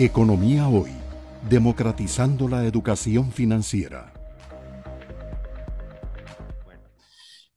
Economía Hoy, democratizando la educación financiera.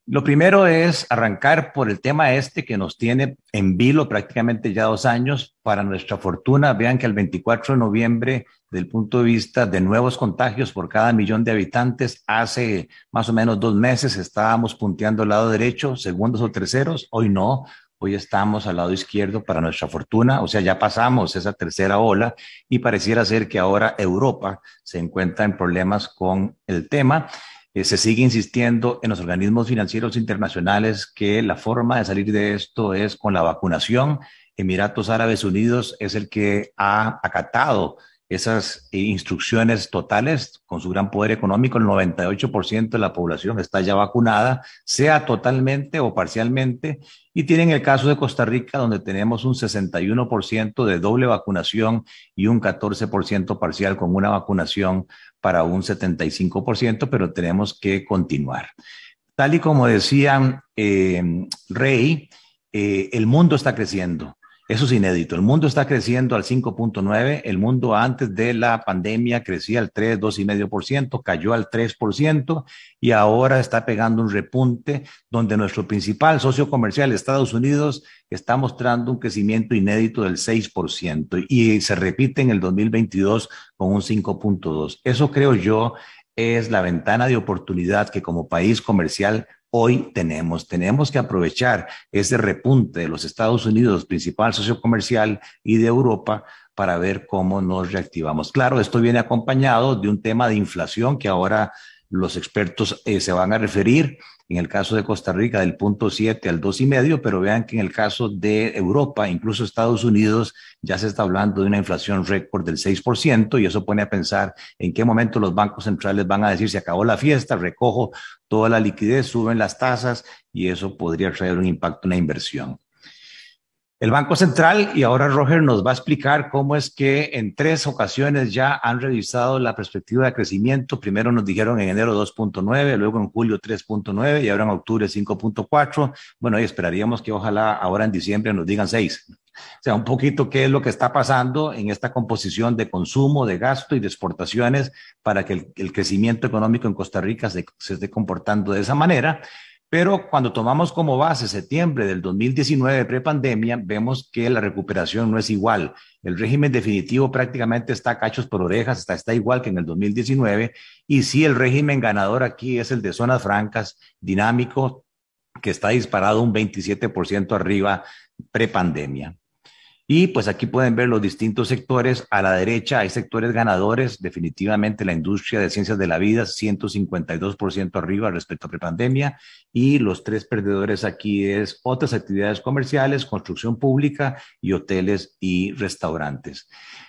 Lo primero es arrancar por el tema este que nos tiene en vilo prácticamente ya dos años. Para nuestra fortuna, vean que el 24 de noviembre, del punto de vista de nuevos contagios por cada millón de habitantes, hace más o menos dos meses estábamos punteando al lado derecho, segundos o terceros. Hoy no, Hoy estamos al lado izquierdo para nuestra fortuna, o sea, ya pasamos esa tercera ola y pareciera ser que ahora Europa se encuentra en problemas con el tema. Eh, se sigue insistiendo en los organismos financieros internacionales que la forma de salir de esto es con la vacunación. Emiratos Árabes Unidos es el que ha acatado esas instrucciones totales con su gran poder económico, el 98% de la población está ya vacunada, sea totalmente o parcialmente, y tienen el caso de Costa Rica, donde tenemos un 61% de doble vacunación y un 14% parcial con una vacunación para un 75%, pero tenemos que continuar. Tal y como decía eh, Rey, eh, el mundo está creciendo. Eso es inédito. El mundo está creciendo al 5.9. El mundo antes de la pandemia crecía al 3, 2,5%, cayó al 3% y ahora está pegando un repunte donde nuestro principal socio comercial, Estados Unidos, está mostrando un crecimiento inédito del 6% y se repite en el 2022 con un 5.2. Eso creo yo es la ventana de oportunidad que como país comercial hoy tenemos. Tenemos que aprovechar ese repunte de los Estados Unidos, principal socio comercial, y de Europa para ver cómo nos reactivamos. Claro, esto viene acompañado de un tema de inflación que ahora los expertos eh, se van a referir en el caso de Costa Rica del punto 7 al 2,5, pero vean que en el caso de Europa, incluso Estados Unidos, ya se está hablando de una inflación récord del 6% y eso pone a pensar en qué momento los bancos centrales van a decir se acabó la fiesta, recojo toda la liquidez, suben las tasas y eso podría traer un impacto en la inversión. El Banco Central, y ahora Roger nos va a explicar cómo es que en tres ocasiones ya han revisado la perspectiva de crecimiento. Primero nos dijeron en enero 2.9, luego en julio 3.9 y ahora en octubre 5.4. Bueno, y esperaríamos que ojalá ahora en diciembre nos digan 6. O sea, un poquito qué es lo que está pasando en esta composición de consumo, de gasto y de exportaciones para que el, crecimiento económico en Costa Rica se, se esté comportando de esa manera. Pero cuando tomamos como base septiembre del 2019, prepandemia, vemos que la recuperación no es igual. El régimen definitivo prácticamente está cachos por orejas, está, está igual que en el 2019. Y sí, el régimen ganador aquí es el de zonas francas, dinámico, que está disparado un 27% arriba prepandemia. Y pues aquí pueden ver los distintos sectores. A la derecha hay sectores ganadores, definitivamente la industria de ciencias de la vida, 152% arriba respecto a prepandemia. Y los tres perdedores aquí es otras actividades comerciales, construcción pública y hoteles y restaurantes.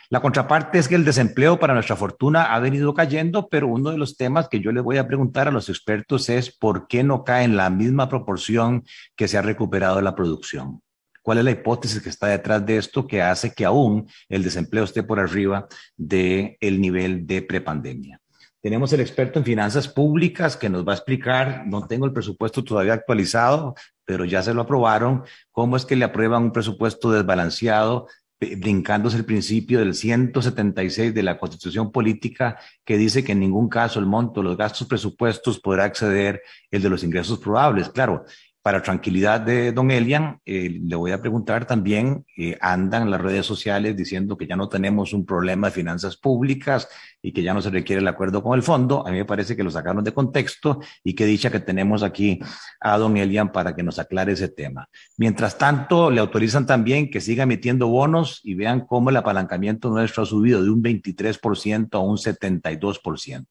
La contraparte es que el desempleo para nuestra fortuna ha venido cayendo, pero uno de los temas que yo les voy a preguntar a los expertos es por qué no cae en la misma proporción que se ha recuperado la producción. ¿Cuál es la hipótesis que está detrás de esto que hace que aún el desempleo esté por arriba del el nivel de prepandemia? Tenemos el experto en finanzas públicas que nos va a explicar, no tengo el presupuesto todavía actualizado, pero ya se lo aprobaron, cómo es que le aprueban un presupuesto desbalanceado, brincándose el principio del 176 de la Constitución Política, que dice que en ningún caso el monto de los gastos presupuestos podrá exceder el de los ingresos probables. Claro, para tranquilidad de don Elian, eh, le voy a preguntar también, eh, andan las redes sociales diciendo que ya no tenemos un problema de finanzas públicas y que ya no se requiere el acuerdo con el fondo. A mí me parece que lo sacaron de contexto y que dicha que tenemos aquí a don Elian para que nos aclare ese tema. Mientras tanto, le autorizan también que siga emitiendo bonos y vean cómo el apalancamiento nuestro ha subido de un 23% a un 72%.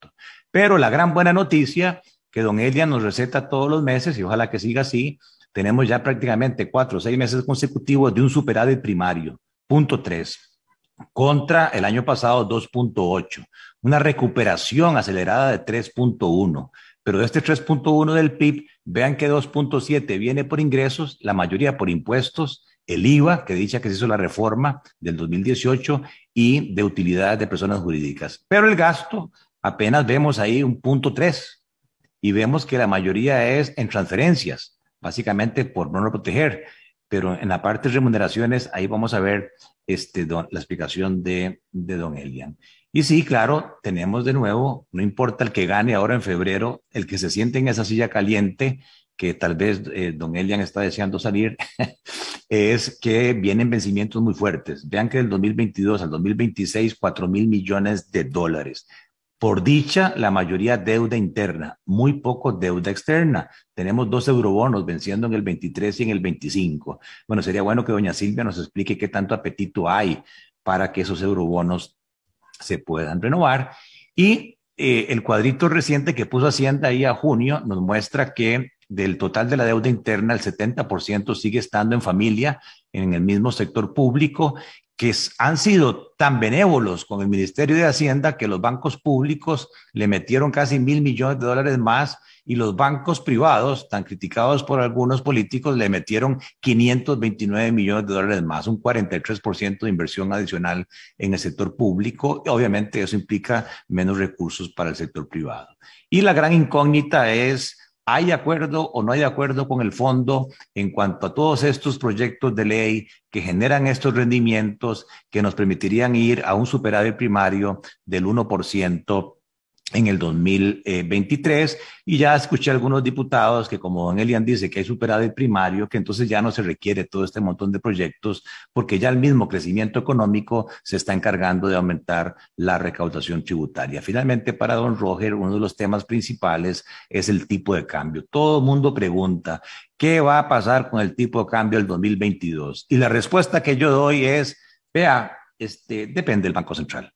Pero la gran buena noticia que don Elian nos receta todos los meses y ojalá que siga así. Tenemos ya prácticamente cuatro o seis meses consecutivos de un superávit primario, punto tres, contra el año pasado 2.8, una recuperación acelerada de 3.1. Pero de este 3.1 del PIB, vean que 2.7 viene por ingresos, la mayoría por impuestos, el IVA, que dicha que se hizo la reforma del 2018, y de utilidades de personas jurídicas. Pero el gasto, apenas vemos ahí un punto 3, y vemos que la mayoría es en transferencias, básicamente por no proteger. pero en la parte de remuneraciones, ahí vamos a ver este, la explicación de, de don Elian. Y sí, claro, tenemos de nuevo, no importa el que gane ahora en febrero, el que se siente en esa silla caliente, que tal vez eh, don Elian está deseando salir, es que vienen vencimientos muy fuertes. Vean que del 2022 al 2026, 4 mil millones de dólares. Por dicha, la mayoría deuda interna, muy poco deuda externa. Tenemos dos eurobonos venciendo en el 23 y en el 25. Bueno, sería bueno que doña Silvia nos explique qué tanto apetito hay para que esos eurobonos se puedan renovar. Y eh, el cuadrito reciente que puso Hacienda ahí a junio nos muestra que del total de la deuda interna, el 70% sigue estando en familia, en el mismo sector público, que han sido tan benévolos con el Ministerio de Hacienda que los bancos públicos le metieron casi mil millones de dólares más y los bancos privados, tan criticados por algunos políticos, le metieron 529 millones de dólares más, un 43% de inversión adicional en el sector público. Obviamente eso implica menos recursos para el sector privado. Y la gran incógnita es ¿Hay acuerdo o no hay acuerdo con el fondo en cuanto a todos estos proyectos de ley que generan estos rendimientos que nos permitirían ir a un superávit primario del 1% en el 2023 y ya escuché a algunos diputados que como don Elian dice que hay superado el primario, que entonces ya no se requiere todo este montón de proyectos porque ya el mismo crecimiento económico se está encargando de aumentar la recaudación tributaria. Finalmente, para don Roger, uno de los temas principales es el tipo de cambio. Todo el mundo pregunta, ¿qué va a pasar con el tipo de cambio del 2022? Y la respuesta que yo doy es, vea, este, depende del Banco Central.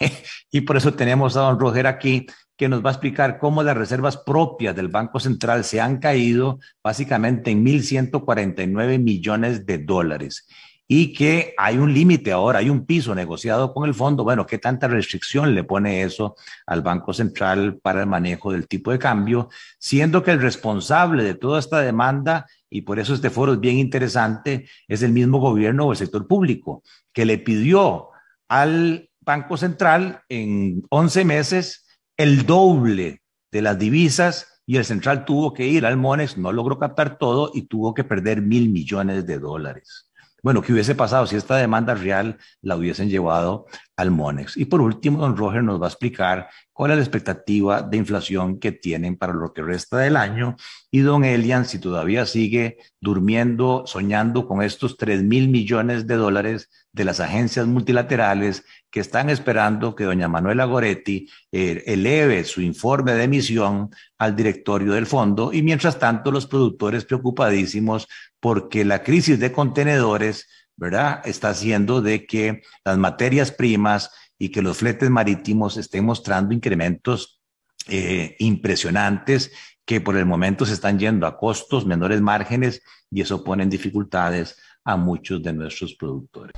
y por eso tenemos a don Roger aquí, que nos va a explicar cómo las reservas propias del Banco Central se han caído básicamente en 1.149 millones de dólares y que hay un límite ahora, hay un piso negociado con el fondo. Bueno, ¿qué tanta restricción le pone eso al Banco Central para el manejo del tipo de cambio? Siendo que el responsable de toda esta demanda, y por eso este foro es bien interesante, es el mismo gobierno o el sector público, que le pidió al Banco Central en 11 meses el doble de las divisas y el central tuvo que ir al Monex, no logró captar todo y tuvo que perder mil millones de dólares. Bueno, ¿qué hubiese pasado si esta demanda real la hubiesen llevado al Monex? Y por último, don Roger nos va a explicar cuál es la expectativa de inflación que tienen para lo que resta del año. Y don Elian, si todavía sigue durmiendo, soñando con estos 3 mil millones de dólares de las agencias multilaterales que están esperando que doña Manuela Goretti eh, eleve su informe de emisión al directorio del fondo y mientras tanto los productores preocupadísimos porque la crisis de contenedores, ¿verdad? Está haciendo de que las materias primas y que los fletes marítimos estén mostrando incrementos eh, impresionantes que por el momento se están yendo a costos, menores márgenes y eso pone en dificultades a muchos de nuestros productores.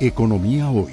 Economía hoy,